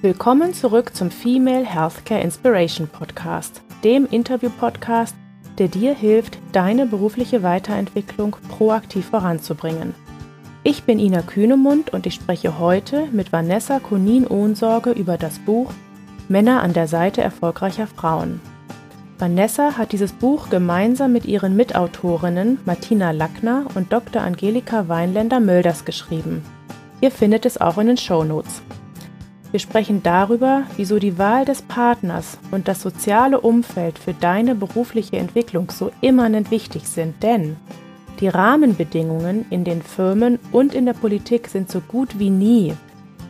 Willkommen zurück zum Female Healthcare Inspiration Podcast, dem Interview-Podcast, der dir hilft, deine berufliche Weiterentwicklung proaktiv voranzubringen. Ich bin Ina Kühnemund und ich spreche heute mit Vanessa Konin-Ohnsorge über das Buch Männer an der Seite erfolgreicher Frauen. Vanessa hat dieses Buch gemeinsam mit ihren Mitautorinnen Martina Lackner und Dr. Angelika Weinländer-Mölders geschrieben. Ihr findet es auch in den Show Notes. Wir sprechen darüber, wieso die Wahl des Partners und das soziale Umfeld für deine berufliche Entwicklung so immanent wichtig sind, denn die Rahmenbedingungen in den Firmen und in der Politik sind so gut wie nie.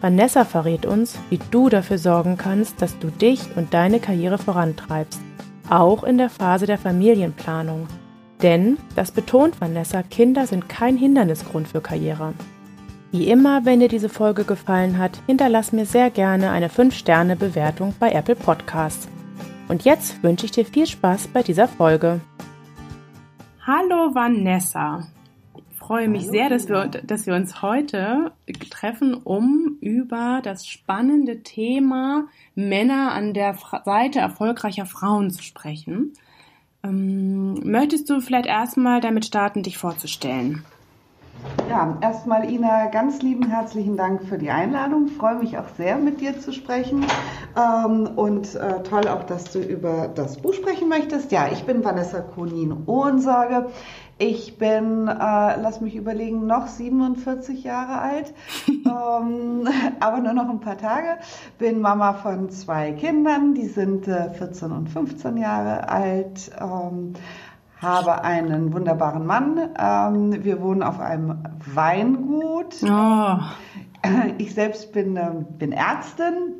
Vanessa verrät uns, wie du dafür sorgen kannst, dass du dich und deine Karriere vorantreibst, auch in der Phase der Familienplanung. Denn, das betont Vanessa, Kinder sind kein Hindernisgrund für Karriere. Wie immer, wenn dir diese Folge gefallen hat, hinterlass mir sehr gerne eine 5-Sterne-Bewertung bei Apple Podcasts. Und jetzt wünsche ich dir viel Spaß bei dieser Folge. Hallo Vanessa. Ich freue mich Hallo. sehr, dass wir, dass wir uns heute treffen, um über das spannende Thema Männer an der Seite erfolgreicher Frauen zu sprechen. Ähm, möchtest du vielleicht erstmal damit starten, dich vorzustellen? Ja, erstmal Ina, ganz lieben herzlichen Dank für die Einladung. Ich freue mich auch sehr, mit dir zu sprechen. Ähm, und äh, toll auch, dass du über das Buch sprechen möchtest. Ja, ich bin Vanessa Konin-Ohrensage. Ich bin, äh, lass mich überlegen, noch 47 Jahre alt, ähm, aber nur noch ein paar Tage. Bin Mama von zwei Kindern, die sind äh, 14 und 15 Jahre alt. Ähm, habe einen wunderbaren Mann. Ähm, wir wohnen auf einem Weingut. Oh. Ich selbst bin, äh, bin Ärztin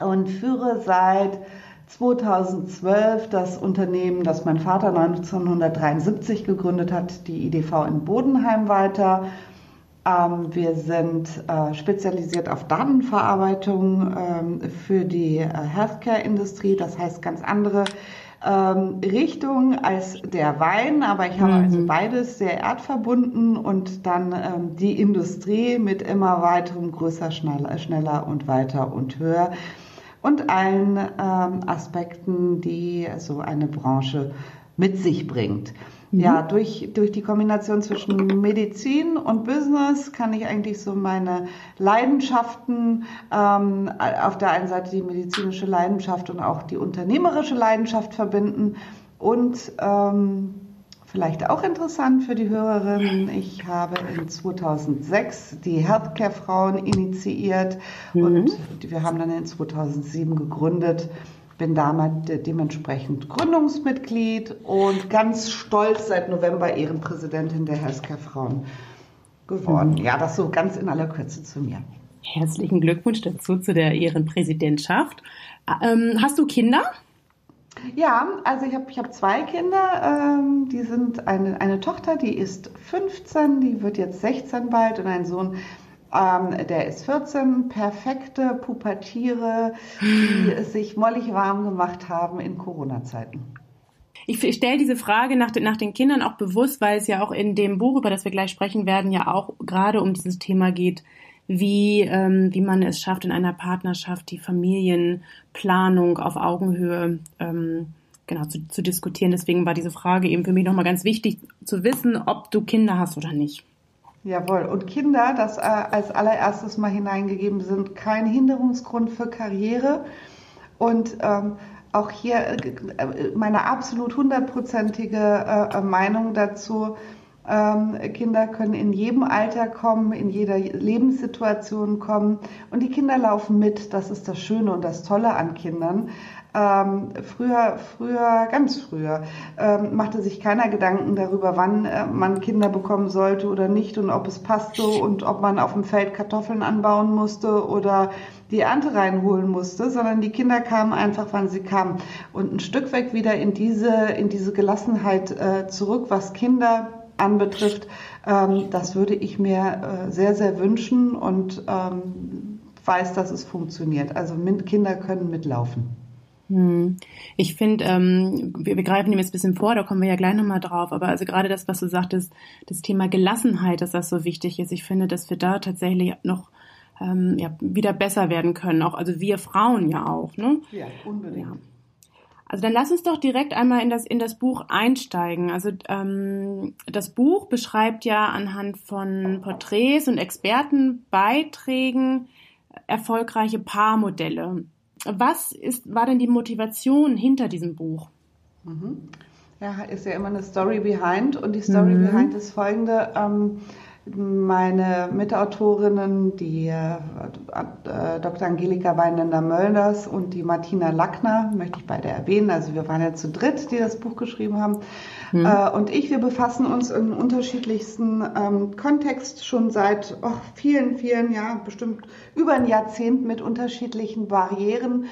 und führe seit 2012 das Unternehmen, das mein Vater 1973 gegründet hat, die IDV in Bodenheim weiter. Ähm, wir sind äh, spezialisiert auf Datenverarbeitung ähm, für die äh, Healthcare-Industrie, das heißt ganz andere ähm, Richtung als der Wein, aber ich habe mhm. also beides sehr erdverbunden und dann ähm, die Industrie mit immer weiterem größer, schneller, schneller und weiter und höher und allen ähm, Aspekten, die so eine Branche mit sich bringt. Mhm. Ja, durch, durch die Kombination zwischen Medizin und Business kann ich eigentlich so meine Leidenschaften, ähm, auf der einen Seite die medizinische Leidenschaft und auch die unternehmerische Leidenschaft verbinden und ähm, Vielleicht auch interessant für die Hörerinnen. Ich habe in 2006 die Healthcare-Frauen initiiert mhm. und wir haben dann in 2007 gegründet bin damals dementsprechend Gründungsmitglied und ganz stolz seit November Ehrenpräsidentin der Healthcare Frauen geworden. Ja, das so ganz in aller Kürze zu mir. Herzlichen Glückwunsch dazu zu der Ehrenpräsidentschaft. Ähm, hast du Kinder? Ja, also ich habe ich hab zwei Kinder. Ähm, die sind eine, eine Tochter, die ist 15, die wird jetzt 16 bald und ein Sohn, ähm, der ist 14, perfekte Pubertiere, die sich mollig warm gemacht haben in Corona-Zeiten. Ich stelle diese Frage nach den, nach den Kindern auch bewusst, weil es ja auch in dem Buch, über das wir gleich sprechen werden, ja auch gerade um dieses Thema geht, wie, ähm, wie man es schafft, in einer Partnerschaft die Familienplanung auf Augenhöhe ähm, genau zu, zu diskutieren. Deswegen war diese Frage eben für mich nochmal ganz wichtig zu wissen, ob du Kinder hast oder nicht. Jawohl. Und Kinder, das äh, als allererstes mal hineingegeben sind, kein Hinderungsgrund für Karriere. Und ähm, auch hier äh, meine absolut hundertprozentige äh, Meinung dazu. Ähm, Kinder können in jedem Alter kommen, in jeder Lebenssituation kommen und die Kinder laufen mit. Das ist das Schöne und das Tolle an Kindern. Ähm, früher, früher, ganz früher, ähm, machte sich keiner Gedanken darüber, wann äh, man Kinder bekommen sollte oder nicht und ob es passte und ob man auf dem Feld Kartoffeln anbauen musste oder die Ernte reinholen musste, sondern die Kinder kamen einfach, wann sie kamen. Und ein Stück weg wieder in diese, in diese Gelassenheit äh, zurück, was Kinder anbetrifft, ähm, das würde ich mir äh, sehr, sehr wünschen und ähm, weiß, dass es funktioniert. Also Kinder können mitlaufen. Hm. Ich finde, ähm, wir, wir greifen dem jetzt ein bisschen vor, da kommen wir ja gleich nochmal drauf, aber also gerade das, was du sagtest, das Thema Gelassenheit, dass das so wichtig ist, ich finde, dass wir da tatsächlich noch ähm, ja, wieder besser werden können. Auch, also wir Frauen ja auch. Ne? Ja, unbedingt. Ja. Also dann lass uns doch direkt einmal in das, in das Buch einsteigen. Also ähm, das Buch beschreibt ja anhand von Porträts und Expertenbeiträgen erfolgreiche Paarmodelle. Was ist, war denn die Motivation hinter diesem Buch? Mhm. Ja, ist ja immer eine Story behind und die Story mhm. behind ist folgende. Ähm, meine Mitautorinnen, die äh, Dr. Angelika Weinländer-Mölders und die Martina Lackner, möchte ich beide erwähnen. Also wir waren ja zu dritt, die das Buch geschrieben haben. Mhm. Und ich, wir befassen uns in unterschiedlichsten ähm, Kontext schon seit oh, vielen, vielen Jahren, bestimmt über ein Jahrzehnt mit unterschiedlichen Barrieren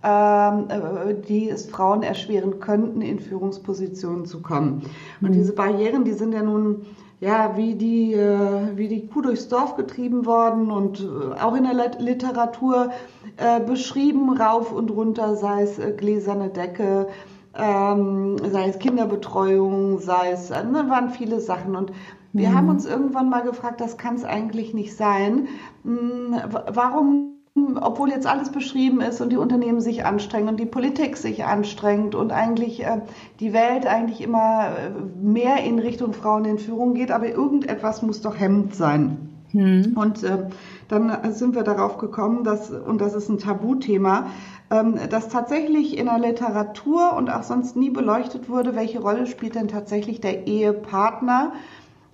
ähm, äh, die es Frauen erschweren könnten, in Führungspositionen zu kommen. Und mhm. diese Barrieren, die sind ja nun ja, wie die, äh, wie die Kuh durchs Dorf getrieben worden und äh, auch in der Literatur äh, beschrieben, rauf und runter, sei es äh, gläserne Decke, ähm, sei es Kinderbetreuung, sei es, äh, ne, waren viele Sachen. Und wir mhm. haben uns irgendwann mal gefragt, das kann es eigentlich nicht sein. Hm, warum obwohl jetzt alles beschrieben ist und die Unternehmen sich anstrengen und die Politik sich anstrengt und eigentlich äh, die Welt eigentlich immer äh, mehr in Richtung Frauen in Führung geht, aber irgendetwas muss doch hemmend sein. Hm. Und äh, dann sind wir darauf gekommen, dass, und das ist ein Tabuthema, ähm, dass tatsächlich in der Literatur und auch sonst nie beleuchtet wurde, welche Rolle spielt denn tatsächlich der Ehepartner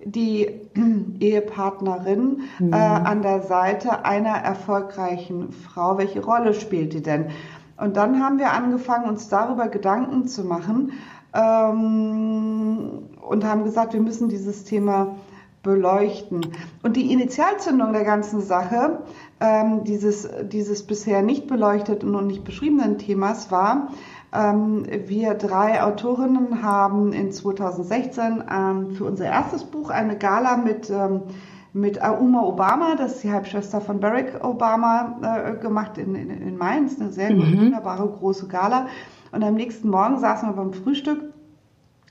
die Ehepartnerin mhm. äh, an der Seite einer erfolgreichen Frau. Welche Rolle spielt die denn? Und dann haben wir angefangen, uns darüber Gedanken zu machen ähm, und haben gesagt, wir müssen dieses Thema beleuchten. Und die Initialzündung der ganzen Sache, ähm, dieses, dieses bisher nicht beleuchteten und nicht beschriebenen Themas war, wir drei Autorinnen haben in 2016 ähm, für unser erstes Buch eine Gala mit ähm, mit Uma Obama, das ist die Halbschwester von Barack Obama, äh, gemacht in, in, in, Mainz. Eine sehr mhm. wunderbare große Gala. Und am nächsten Morgen saßen wir beim Frühstück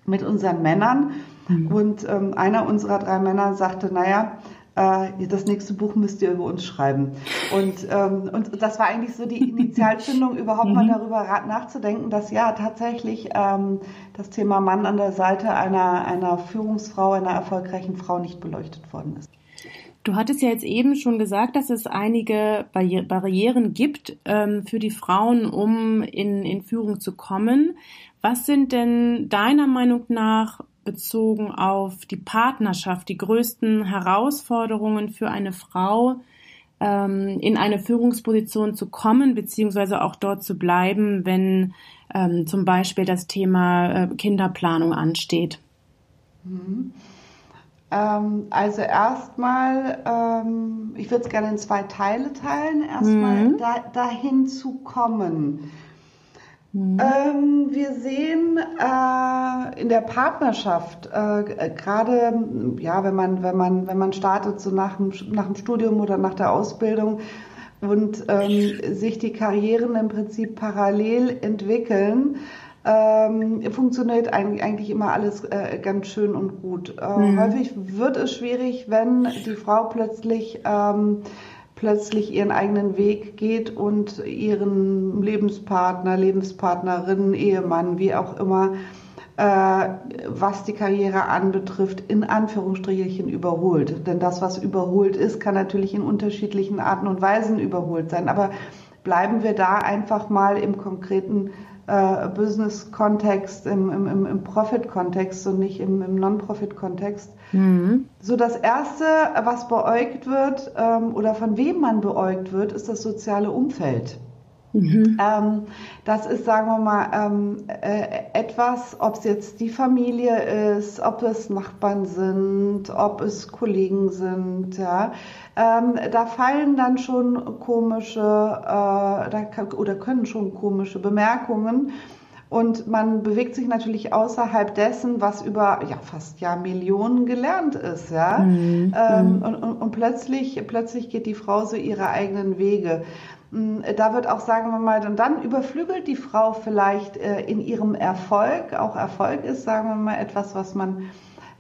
mit unseren Männern. Mhm. Und ähm, einer unserer drei Männer sagte, naja, äh, das nächste Buch müsst ihr über uns schreiben. Und, ähm, und das war eigentlich so die Initialzündung, überhaupt mal mhm. darüber nachzudenken, dass ja tatsächlich ähm, das Thema Mann an der Seite einer, einer Führungsfrau, einer erfolgreichen Frau nicht beleuchtet worden ist. Du hattest ja jetzt eben schon gesagt, dass es einige Barrieren gibt ähm, für die Frauen, um in, in Führung zu kommen. Was sind denn deiner Meinung nach bezogen auf die Partnerschaft die größten Herausforderungen für eine Frau, ähm, in eine Führungsposition zu kommen, beziehungsweise auch dort zu bleiben, wenn ähm, zum Beispiel das Thema äh, Kinderplanung ansteht? Mhm. Ähm, also erstmal, ähm, ich würde es gerne in zwei Teile teilen. Erstmal mhm. da, dahin zu kommen. Mhm. Ähm, wir sehen äh, in der Partnerschaft, äh, gerade ja, wenn man, wenn man, wenn man startet, so nach dem, nach dem Studium oder nach der Ausbildung und ähm, sich die Karrieren im Prinzip parallel entwickeln, ähm, funktioniert eigentlich immer alles äh, ganz schön und gut. Äh, mhm. Häufig wird es schwierig, wenn die Frau plötzlich ähm, plötzlich ihren eigenen Weg geht und ihren Lebenspartner, Lebenspartnerin, Ehemann, wie auch immer, äh, was die Karriere anbetrifft, in Anführungsstrichen überholt. Denn das, was überholt ist, kann natürlich in unterschiedlichen Arten und Weisen überholt sein. Aber bleiben wir da einfach mal im konkreten äh, Business-Kontext, im, im, im Profit-Kontext und nicht im, im Non-Profit-Kontext. Mhm. So das Erste, was beäugt wird ähm, oder von wem man beäugt wird, ist das soziale Umfeld. Mhm. Ähm, das ist, sagen wir mal, ähm, äh, etwas, ob es jetzt die Familie ist, ob es Nachbarn sind, ob es Kollegen sind. Ja. Ähm, da fallen dann schon komische äh, da kann, oder können schon komische Bemerkungen. Und man bewegt sich natürlich außerhalb dessen, was über ja, fast ja Millionen gelernt ist. Ja? Mhm. Ähm, mhm. und, und, und plötzlich, plötzlich geht die Frau so ihre eigenen Wege. Mm, da wird auch, sagen wir mal, und dann überflügelt die Frau vielleicht äh, in ihrem Erfolg. Auch Erfolg ist, sagen wir mal, etwas, was man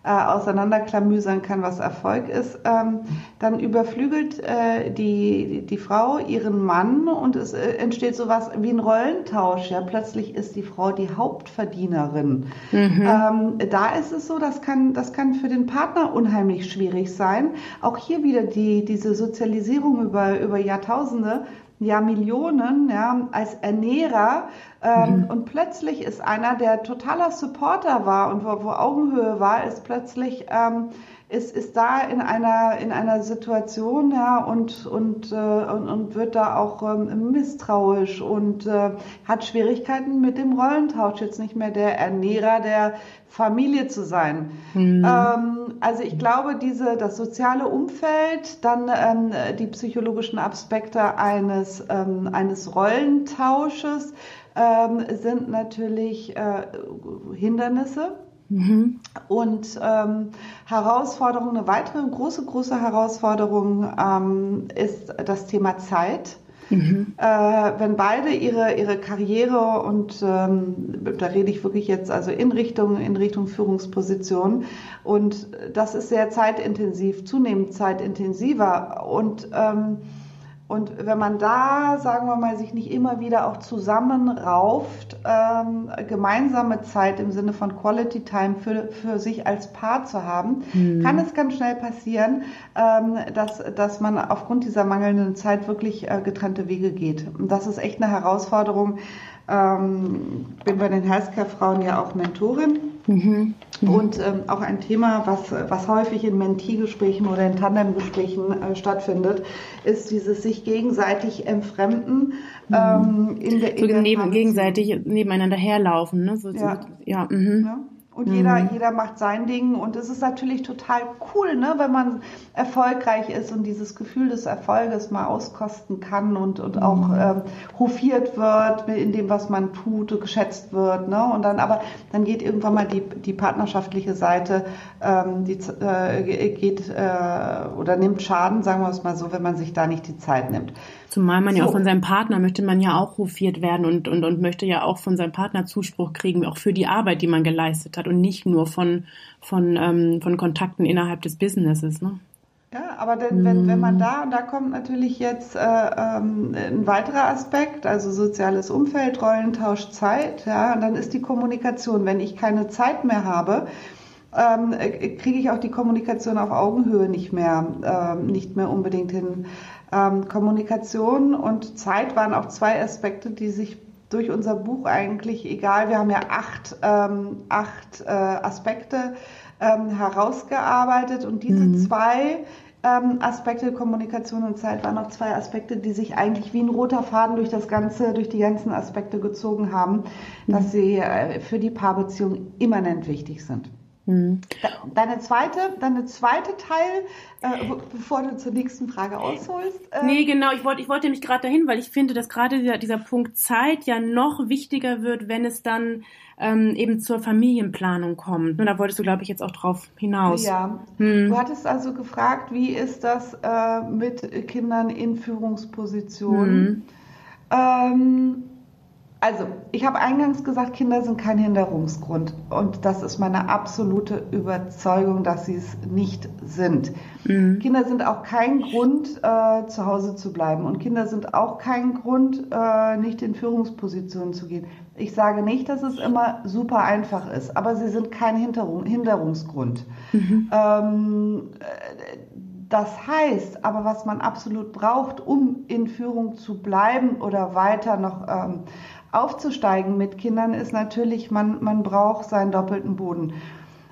äh, auseinanderklamüsern kann, was Erfolg ist, ähm, dann überflügelt äh, die, die Frau ihren Mann und es äh, entsteht sowas wie ein Rollentausch. Ja, plötzlich ist die Frau die Hauptverdienerin. Mhm. Ähm, da ist es so, das kann, das kann für den Partner unheimlich schwierig sein. Auch hier wieder die, diese Sozialisierung über, über Jahrtausende ja Millionen ja, als Ernährer ähm, mhm. und plötzlich ist einer, der totaler Supporter war und wo, wo Augenhöhe war, ist plötzlich ähm, ist, ist da in einer, in einer Situation ja, und, und, äh, und, und wird da auch ähm, misstrauisch und äh, hat Schwierigkeiten mit dem Rollentausch, jetzt nicht mehr der Ernährer der Familie zu sein. Mhm. Ähm, also ich glaube, diese, das soziale Umfeld, dann ähm, die psychologischen Aspekte eines, ähm, eines Rollentausches ähm, sind natürlich äh, Hindernisse Mhm. Und ähm, Herausforderung, eine weitere große, große Herausforderung ähm, ist das Thema Zeit. Mhm. Äh, wenn beide ihre, ihre Karriere und ähm, da rede ich wirklich jetzt also in Richtung, in Richtung Führungsposition und das ist sehr zeitintensiv, zunehmend zeitintensiver und ähm, und wenn man da, sagen wir mal, sich nicht immer wieder auch zusammenrauft, ähm, gemeinsame Zeit im Sinne von Quality Time für, für sich als Paar zu haben, mhm. kann es ganz schnell passieren, ähm, dass, dass man aufgrund dieser mangelnden Zeit wirklich äh, getrennte Wege geht. Und das ist echt eine Herausforderung. Ähm, bin bei den Healthcare-Frauen ja auch Mentorin. Mhm. Mhm. Und ähm, auch ein Thema, was, was häufig in Mentee-Gesprächen oder in Tandem-Gesprächen äh, stattfindet, ist dieses sich gegenseitig entfremden. Mhm. Ähm, in der, in so der neben, gegenseitig nebeneinander herlaufen. Ne? So, ja. So, ja, mhm. ja. Und mhm. jeder, jeder macht sein Ding. Und es ist natürlich total cool, ne, wenn man erfolgreich ist und dieses Gefühl des Erfolges mal auskosten kann und, und auch mhm. ähm, hofiert wird in dem, was man tut, geschätzt wird. Ne? Und dann aber, dann geht irgendwann mal die, die partnerschaftliche Seite, ähm, die äh, geht äh, oder nimmt Schaden, sagen wir es mal so, wenn man sich da nicht die Zeit nimmt. Zumal man so. ja auch von seinem Partner möchte man ja auch hofiert werden und, und, und möchte ja auch von seinem Partner Zuspruch kriegen, auch für die Arbeit, die man geleistet hat und nicht nur von, von, ähm, von Kontakten innerhalb des Businesses. Ne? Ja, aber denn, wenn, wenn man da, und da kommt natürlich jetzt äh, ähm, ein weiterer Aspekt, also soziales Umfeld, Rollentausch, Zeit, ja, dann ist die Kommunikation. Wenn ich keine Zeit mehr habe, ähm, kriege ich auch die Kommunikation auf Augenhöhe nicht mehr, ähm, nicht mehr unbedingt hin. Ähm, Kommunikation und Zeit waren auch zwei Aspekte, die sich durch unser Buch eigentlich, egal, wir haben ja acht, ähm, acht äh, Aspekte ähm, herausgearbeitet und diese mhm. zwei ähm, Aspekte Kommunikation und Zeit waren noch zwei Aspekte, die sich eigentlich wie ein roter Faden durch das ganze, durch die ganzen Aspekte gezogen haben, mhm. dass sie äh, für die Paarbeziehung immanent wichtig sind. Mhm. Deine zweite, deine zweite Teil, äh, bevor du zur nächsten Frage ausholst. Äh nee, genau, ich wollte, ich wollte mich gerade dahin, weil ich finde, dass gerade dieser, dieser Punkt Zeit ja noch wichtiger wird, wenn es dann ähm, eben zur Familienplanung kommt. Und da wolltest du, glaube ich, jetzt auch drauf hinaus. Ja. Hm. Du hattest also gefragt, wie ist das äh, mit Kindern in Führungspositionen? Hm. Ähm, also, ich habe eingangs gesagt, Kinder sind kein Hinderungsgrund. Und das ist meine absolute Überzeugung, dass sie es nicht sind. Mhm. Kinder sind auch kein Grund, äh, zu Hause zu bleiben. Und Kinder sind auch kein Grund, äh, nicht in Führungspositionen zu gehen. Ich sage nicht, dass es immer super einfach ist, aber sie sind kein Hinderung, Hinderungsgrund. Mhm. Ähm, das heißt aber, was man absolut braucht, um in Führung zu bleiben oder weiter noch ähm, aufzusteigen mit Kindern ist natürlich, man, man braucht seinen doppelten Boden.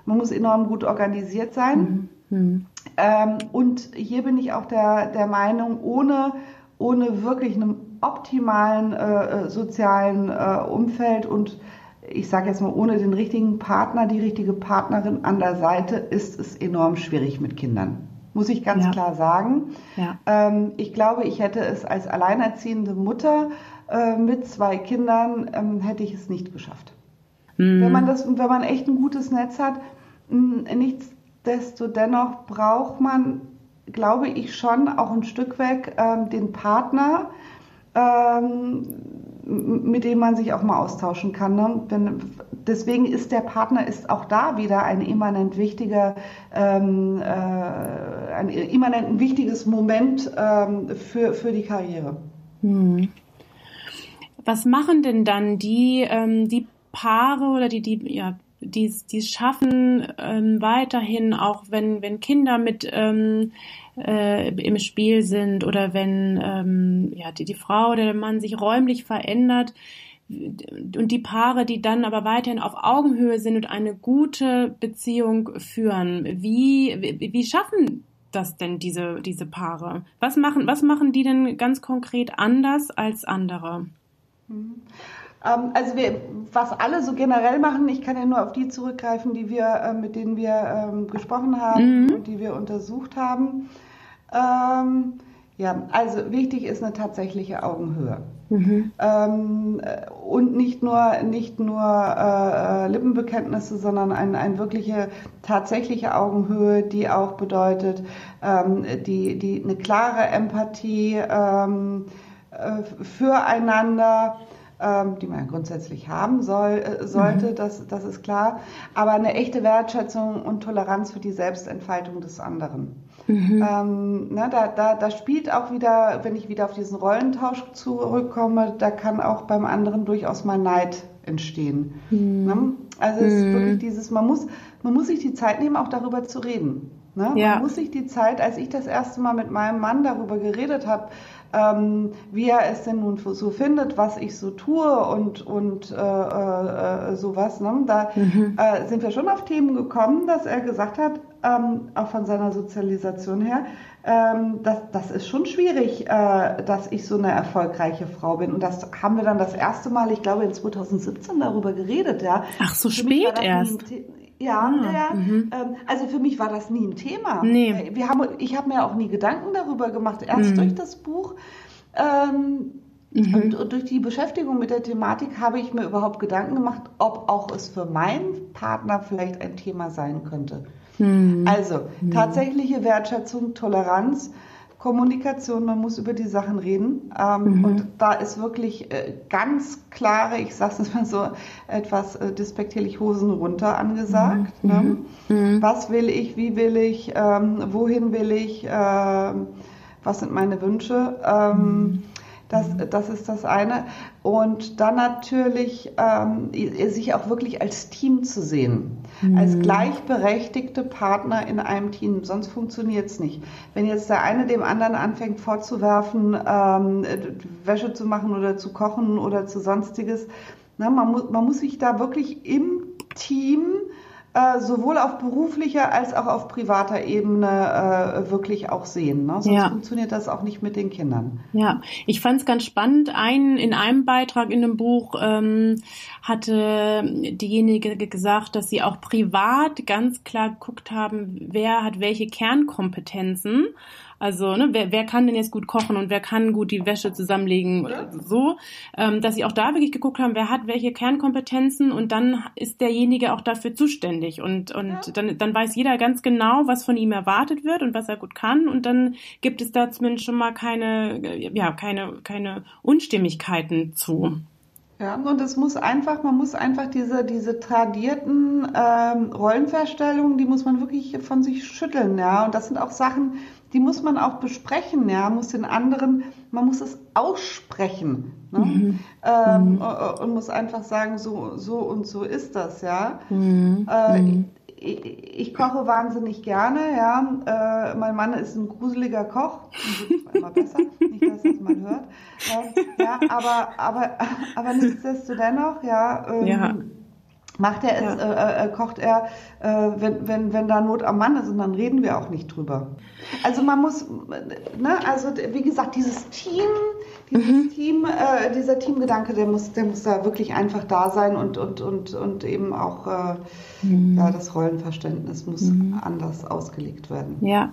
Man muss enorm gut organisiert sein. Mhm. mhm. Ähm, und hier bin ich auch der, der Meinung, ohne, ohne wirklich einem optimalen äh, äh sozialen äh, Umfeld und ich sage jetzt mal, ohne den richtigen Partner, die richtige Partnerin an der Seite, ist es enorm schwierig mit Kindern. Muss ich ganz ja. klar sagen. Ja. Ähm, ich glaube, ich hätte es als alleinerziehende Mutter äh, mit zwei Kindern ähm, hätte ich es nicht geschafft. Mhm. Wenn man das, wenn man echt ein gutes Netz hat, nichtsdestotrotz braucht man, glaube ich, schon auch ein Stück weg ähm, den Partner, ähm, mit dem man sich auch mal austauschen kann. Ne? Wenn, deswegen ist der Partner ist auch da wieder ein immanent wichtiger, ähm, äh, ein immanent wichtiges Moment ähm, für, für die Karriere. Hm. Was machen denn dann die, ähm, die Paare oder die, die, ja, die es schaffen, ähm, weiterhin, auch wenn, wenn Kinder mit ähm, äh, im Spiel sind oder wenn ähm, ja, die, die Frau oder der Mann sich räumlich verändert, und die Paare, die dann aber weiterhin auf Augenhöhe sind und eine gute Beziehung führen, wie, wie, wie schaffen das denn diese, diese Paare? Was machen, was machen die denn ganz konkret anders als andere? Mhm. Ähm, also wir, was alle so generell machen, ich kann ja nur auf die zurückgreifen, die wir, äh, mit denen wir ähm, gesprochen haben mhm. und die wir untersucht haben. Ähm, ja, also wichtig ist eine tatsächliche Augenhöhe. Mhm. Ähm, und nicht nur, nicht nur äh, Lippenbekenntnisse, sondern eine ein wirkliche tatsächliche Augenhöhe, die auch bedeutet, ähm, die, die, eine klare Empathie ähm, äh, füreinander ähm, die man ja grundsätzlich haben soll, äh, sollte, mhm. das, das ist klar, aber eine echte Wertschätzung und Toleranz für die Selbstentfaltung des anderen. Mhm. Ähm, ne, da, da, da spielt auch wieder, wenn ich wieder auf diesen Rollentausch zurückkomme, da kann auch beim anderen durchaus mal Neid entstehen. Mhm. Ne? Also es ist mhm. wirklich dieses, man muss, man muss sich die Zeit nehmen, auch darüber zu reden. Ne? Ja. Man muss sich die Zeit, als ich das erste Mal mit meinem Mann darüber geredet habe, ähm, wie er es denn nun so findet, was ich so tue und, und äh, äh, sowas. Ne? Da mhm. äh, sind wir schon auf Themen gekommen, dass er gesagt hat, ähm, auch von seiner Sozialisation her, ähm, das, das ist schon schwierig, äh, dass ich so eine erfolgreiche Frau bin. Und das haben wir dann das erste Mal, ich glaube in 2017 darüber geredet. Ja. Ach, so Für spät erst. Ja, ah, ja. Mhm. Ähm, also für mich war das nie ein Thema. Nee. Wir haben, ich habe mir auch nie Gedanken darüber gemacht. Erst mhm. durch das Buch ähm, mhm. und, und, durch die Beschäftigung mit der Thematik habe ich mir überhaupt Gedanken gemacht, ob auch es für meinen Partner vielleicht ein Thema sein könnte. Mhm. Also mhm. tatsächliche Wertschätzung, Toleranz Kommunikation, man muss über die Sachen reden. Ähm, mhm. Und da ist wirklich äh, ganz klare, ich sage es mal so etwas äh, despektierlich, Hosen runter angesagt. Mhm. Ne? Mhm. Was will ich, wie will ich, ähm, wohin will ich, äh, was sind meine Wünsche. Ähm, mhm. Das, das ist das eine. Und dann natürlich ähm, sich auch wirklich als Team zu sehen, mhm. als gleichberechtigte Partner in einem Team. Sonst funktioniert es nicht. Wenn jetzt der eine dem anderen anfängt vorzuwerfen, ähm, Wäsche zu machen oder zu kochen oder zu sonstiges, na, man, mu man muss sich da wirklich im Team äh, sowohl auf beruflicher als auch auf privater Ebene äh, wirklich auch sehen. Ne? Sonst ja. funktioniert das auch nicht mit den Kindern. Ja, ich fand es ganz spannend. Ein, in einem Beitrag in dem Buch ähm, hatte diejenige gesagt, dass sie auch privat ganz klar geguckt haben, wer hat welche Kernkompetenzen. Also, ne, wer, wer kann denn jetzt gut kochen und wer kann gut die Wäsche zusammenlegen, ja. so, ähm, dass sie auch da wirklich geguckt haben, wer hat welche Kernkompetenzen und dann ist derjenige auch dafür zuständig und und ja. dann dann weiß jeder ganz genau, was von ihm erwartet wird und was er gut kann und dann gibt es da zumindest schon mal keine ja keine keine Unstimmigkeiten zu. Ja, und es muss einfach, man muss einfach diese, diese tradierten ähm, Rollenverstellungen, die muss man wirklich von sich schütteln, ja. Und das sind auch Sachen, die muss man auch besprechen, ja, muss den anderen, man muss es aussprechen ne? Mhm. Ähm, mhm. und muss einfach sagen, so, so und so ist das, ja. Mhm. Äh, mhm. ich, ich, koche wahnsinnig gerne, ja. Äh, mein Mann ist ein gruseliger Koch, immer besser, nicht, dass es mal hört. Äh, ja, aber, aber, aber nichtsdestotrotz, ja. Ähm, ja macht er es, ja. äh, äh, kocht er, äh, wenn, wenn, wenn da Not am Mann ist und dann reden wir auch nicht drüber. Also man muss, ne, also wie gesagt, dieses Team, dieses mhm. Team, äh, dieser Teamgedanke, der muss, der muss da wirklich einfach da sein und, und, und, und eben auch äh, mhm. ja, das Rollenverständnis muss mhm. anders ausgelegt werden. Ja.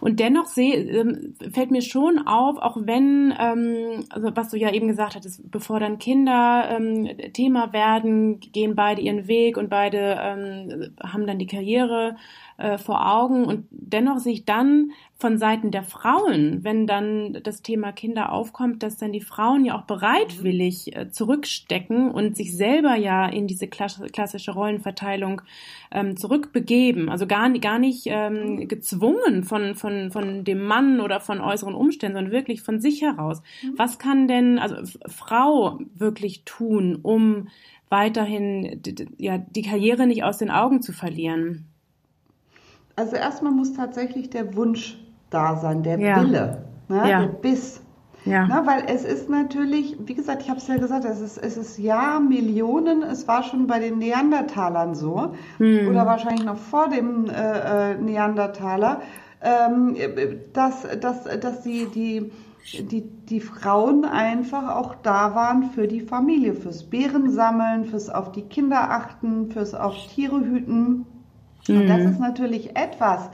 Und dennoch seh, ähm, fällt mir schon auf, auch wenn, ähm, also was du ja eben gesagt hattest, bevor dann Kinder ähm, Thema werden, gehen beide ihren Weg und beide ähm, haben dann die Karriere äh, vor Augen. Und dennoch sehe ich dann, von Seiten der Frauen, wenn dann das Thema Kinder aufkommt, dass dann die Frauen ja auch bereitwillig äh, zurückstecken und sich selber ja in diese klassische Rollenverteilung ähm, zurückbegeben. Also gar, gar nicht ähm, gezwungen von, von, von dem Mann oder von äußeren Umständen, sondern wirklich von sich heraus. Was kann denn also Frau wirklich tun, um weiterhin ja, die Karriere nicht aus den Augen zu verlieren? Also erstmal muss tatsächlich der Wunsch da sein, der ja. Wille, ne? ja. der Biss. Ja. Na, weil es ist natürlich, wie gesagt, ich habe es ja gesagt, es ist, es ist ja Millionen, es war schon bei den Neandertalern so hm. oder wahrscheinlich noch vor dem äh, äh, Neandertaler, ähm, dass, dass, dass die, die, die, die Frauen einfach auch da waren für die Familie, fürs Bärensammeln, fürs auf die Kinder achten, fürs auf Tiere hüten. Und das hm. ist natürlich etwas,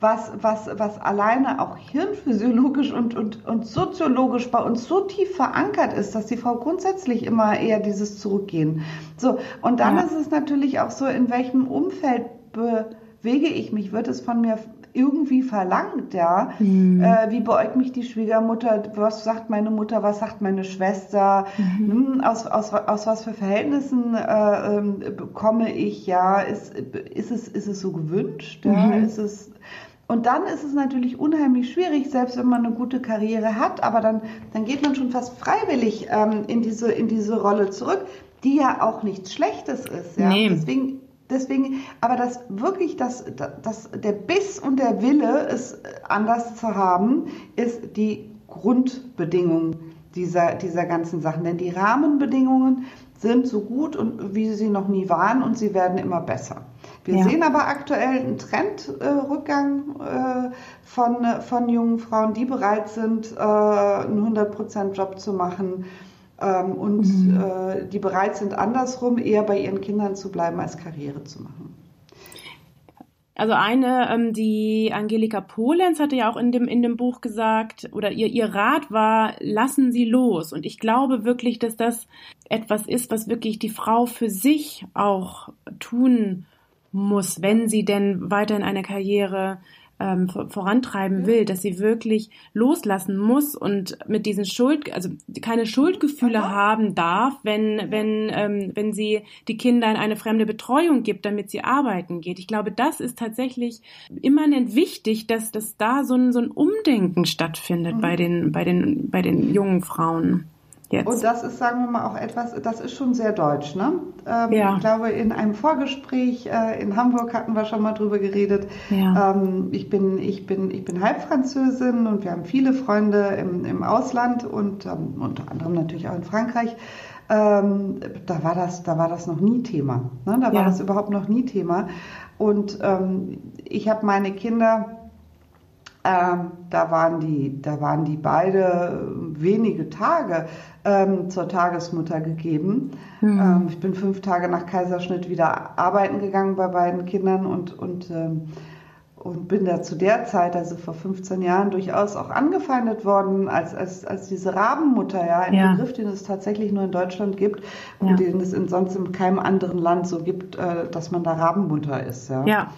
was, was, was alleine auch hirnphysiologisch und, und, und soziologisch bei uns so tief verankert ist, dass die Frau grundsätzlich immer eher dieses Zurückgehen. So, und dann ja. ist es natürlich auch so, in welchem Umfeld bewege ich mich, wird es von mir irgendwie verlangt, ja. Mhm. Äh, wie beäugt mich die Schwiegermutter? Was sagt meine Mutter? Was sagt meine Schwester? Mhm. Hm, aus, aus, aus was für Verhältnissen äh, äh, komme ich? Ja, ist, ist, es, ist es so gewünscht? Ja? Mhm. Ist es und dann ist es natürlich unheimlich schwierig, selbst wenn man eine gute Karriere hat, aber dann, dann geht man schon fast freiwillig ähm, in, diese, in diese Rolle zurück, die ja auch nichts Schlechtes ist. Ja? Nee. Deswegen, deswegen, aber das wirklich, das, das, der Biss und der Wille, es anders zu haben, ist die Grundbedingung dieser, dieser ganzen Sachen. Denn die Rahmenbedingungen sind so gut und wie sie noch nie waren und sie werden immer besser. Wir ja. sehen aber aktuell einen Trendrückgang äh, von, von jungen Frauen, die bereit sind, äh, einen 100% Job zu machen ähm, und mhm. äh, die bereit sind, andersrum eher bei ihren Kindern zu bleiben, als Karriere zu machen. Also eine, ähm, die Angelika Polenz hatte ja auch in dem, in dem Buch gesagt, oder ihr, ihr Rat war, lassen Sie los. Und ich glaube wirklich, dass das etwas ist, was wirklich die Frau für sich auch tun muss, wenn sie denn weiter in eine Karriere ähm, vorantreiben will, dass sie wirklich loslassen muss und mit diesen Schuld, also keine Schuldgefühle Aha. haben darf, wenn wenn ähm, wenn sie die Kinder in eine fremde Betreuung gibt, damit sie arbeiten geht. Ich glaube, das ist tatsächlich immanent wichtig, dass dass da so ein so ein Umdenken stattfindet mhm. bei den bei den bei den jungen Frauen. Jetzt. Und das ist, sagen wir mal, auch etwas, das ist schon sehr deutsch. Ne? Ähm, ja. Ich glaube, in einem Vorgespräch äh, in Hamburg hatten wir schon mal drüber geredet. Ja. Ähm, ich, bin, ich, bin, ich bin Halbfranzösin und wir haben viele Freunde im, im Ausland und ähm, unter anderem natürlich auch in Frankreich. Ähm, da, war das, da war das noch nie Thema. Ne? Da war ja. das überhaupt noch nie Thema. Und ähm, ich habe meine Kinder ähm, da, waren die, da waren die beide wenige Tage ähm, zur Tagesmutter gegeben. Mhm. Ähm, ich bin fünf Tage nach Kaiserschnitt wieder arbeiten gegangen bei beiden Kindern und, und, ähm, und bin da zu der Zeit, also vor 15 Jahren, durchaus auch angefeindet worden als, als, als diese Rabenmutter, ja, ein ja. Begriff, den es tatsächlich nur in Deutschland gibt und ja. den es in, sonst in keinem anderen Land so gibt, äh, dass man da Rabenmutter ist. Ja. ja.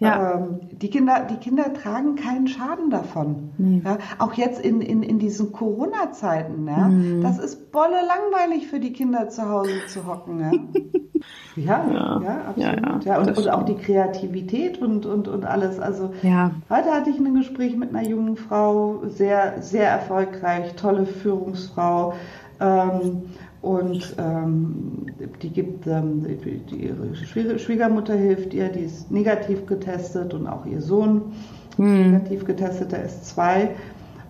Ja. Ähm, die, Kinder, die Kinder tragen keinen Schaden davon. Nee. Ja, auch jetzt in, in, in diesen Corona-Zeiten. Ja, mhm. Das ist bolle langweilig für die Kinder zu Hause zu hocken. Ja, ja, ja, absolut. Ja, und, und auch die Kreativität und, und, und alles. Also ja. heute hatte ich ein Gespräch mit einer jungen Frau, sehr, sehr erfolgreich, tolle Führungsfrau. Ähm, und ähm, die gibt, ähm, die, die, ihre Schwiegermutter hilft ihr, die ist negativ getestet und auch ihr Sohn mhm. negativ getestet, der ist zwei.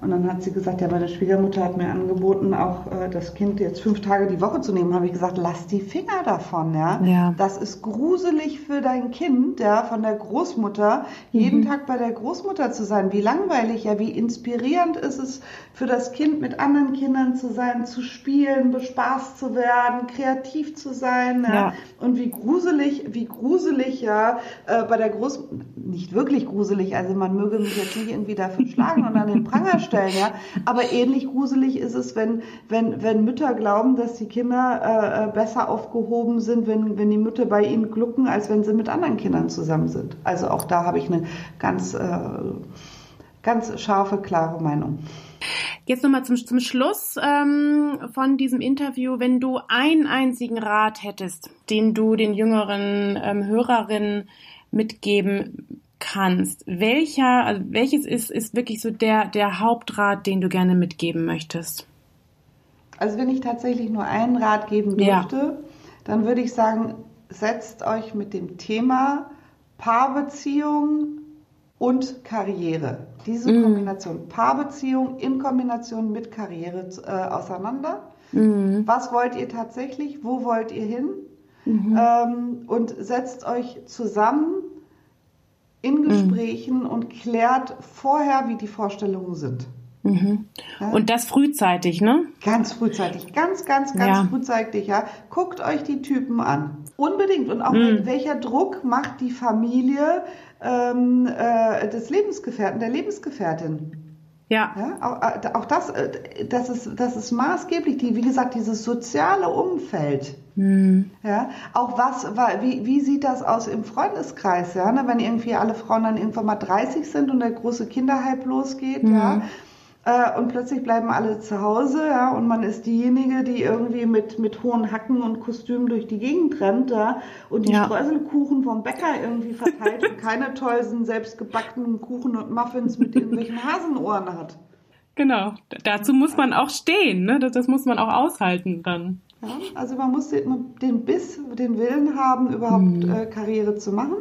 Und dann hat sie gesagt, ja, meine Schwiegermutter hat mir angeboten, auch äh, das Kind jetzt fünf Tage die Woche zu nehmen. Habe ich gesagt, lass die Finger davon, ja? ja. Das ist gruselig für dein Kind, ja, von der Großmutter, jeden mhm. Tag bei der Großmutter zu sein. Wie langweilig, ja, wie inspirierend ist es für das Kind, mit anderen Kindern zu sein, zu spielen, bespaßt zu werden, kreativ zu sein, ja. ja. Und wie gruselig, wie gruselig, ja, äh, bei der Großmutter, nicht wirklich gruselig, also man möge mich jetzt nicht irgendwie dafür schlagen und an den Pranger vorstellen, ja. Aber ähnlich gruselig ist es, wenn, wenn, wenn Mütter glauben, dass die Kinder äh, äh, besser aufgehoben sind, wenn, wenn die Mütter bei ihnen glucken, als wenn sie mit anderen Kindern zusammen sind. Also auch da habe ich eine ganz äh, ganz scharfe, klare Meinung. Jetzt nochmal zum, zum Schluss ähm, von diesem Interview. Wenn du einen einzigen Rat hättest, den du den jüngeren ähm, Hörerinnen mitgeben kannst, welcher, also welches ist, ist wirklich so der, der Hauptrat, den du gerne mitgeben möchtest? Also wenn ich tatsächlich nur einen Rat geben dürfte, ja. dann würde ich sagen, setzt euch mit dem Thema Paarbeziehung und Karriere. Diese mhm. Kombination Paarbeziehung in Kombination mit Karriere äh, auseinander. Mhm. Was wollt ihr tatsächlich? Wo wollt ihr hin? Mhm. Ähm, und setzt euch zusammen in mhm. Gesprächen und klärt vorher, wie die Vorstellungen sind. Mhm. Ja? Und das frühzeitig, ne? Ganz frühzeitig, ganz, ganz, ganz ja. frühzeitig, ja. Guckt euch die Typen an. Unbedingt. Und auch mhm. welcher Druck macht die Familie ähm, äh, des Lebensgefährten, der Lebensgefährtin? Ja. ja auch, äh, auch, das, äh, das, ist, das ist maßgeblich, die, wie gesagt, dieses soziale Umfeld. Mhm. Ja, auch was, wie, wie sieht das aus im Freundeskreis, ja, ne? wenn irgendwie alle Frauen dann irgendwann mal 30 sind und der große Kinderhype losgeht, mhm. ja, äh, und plötzlich bleiben alle zu Hause, ja, und man ist diejenige, die irgendwie mit, mit hohen Hacken und Kostümen durch die Gegend rennt, ja, und die ja. Streuselkuchen vom Bäcker irgendwie verteilt und keine tollen selbstgebackenen Kuchen und Muffins mit irgendwelchen Hasenohren hat. Genau, dazu muss man auch stehen, ne? das, das muss man auch aushalten dann. Ja, also man muss den, den Biss, den Willen haben, überhaupt mhm. äh, Karriere zu machen.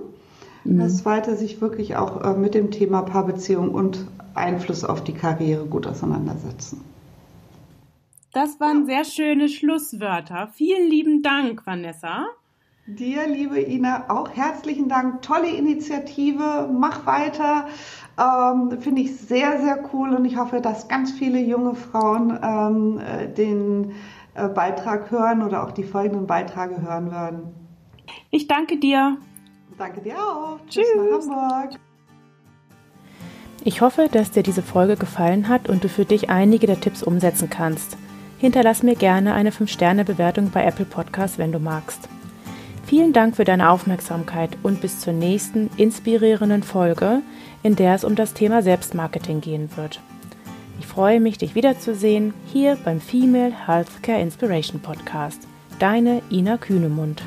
Mhm. Das zweite, sich wirklich auch äh, mit dem Thema Paarbeziehung und Einfluss auf die Karriere gut auseinandersetzen. Das waren sehr schöne Schlusswörter. Vielen lieben Dank, Vanessa. Dir, liebe Ina, auch herzlichen Dank. Tolle Initiative. Mach weiter. Ähm, Finde ich sehr, sehr cool und ich hoffe, dass ganz viele junge Frauen ähm, äh, den Beitrag hören oder auch die folgenden Beiträge hören werden. Ich danke dir. Danke dir auch. Tschüss, Tschüss nach Hamburg. Ich hoffe, dass dir diese Folge gefallen hat und du für dich einige der Tipps umsetzen kannst. Hinterlass mir gerne eine 5-Sterne-Bewertung bei Apple Podcasts, wenn du magst. Vielen Dank für deine Aufmerksamkeit und bis zur nächsten inspirierenden Folge, in der es um das Thema Selbstmarketing gehen wird. Ich freue mich, dich wiederzusehen hier beim Female Healthcare Inspiration Podcast. Deine Ina Kühnemund.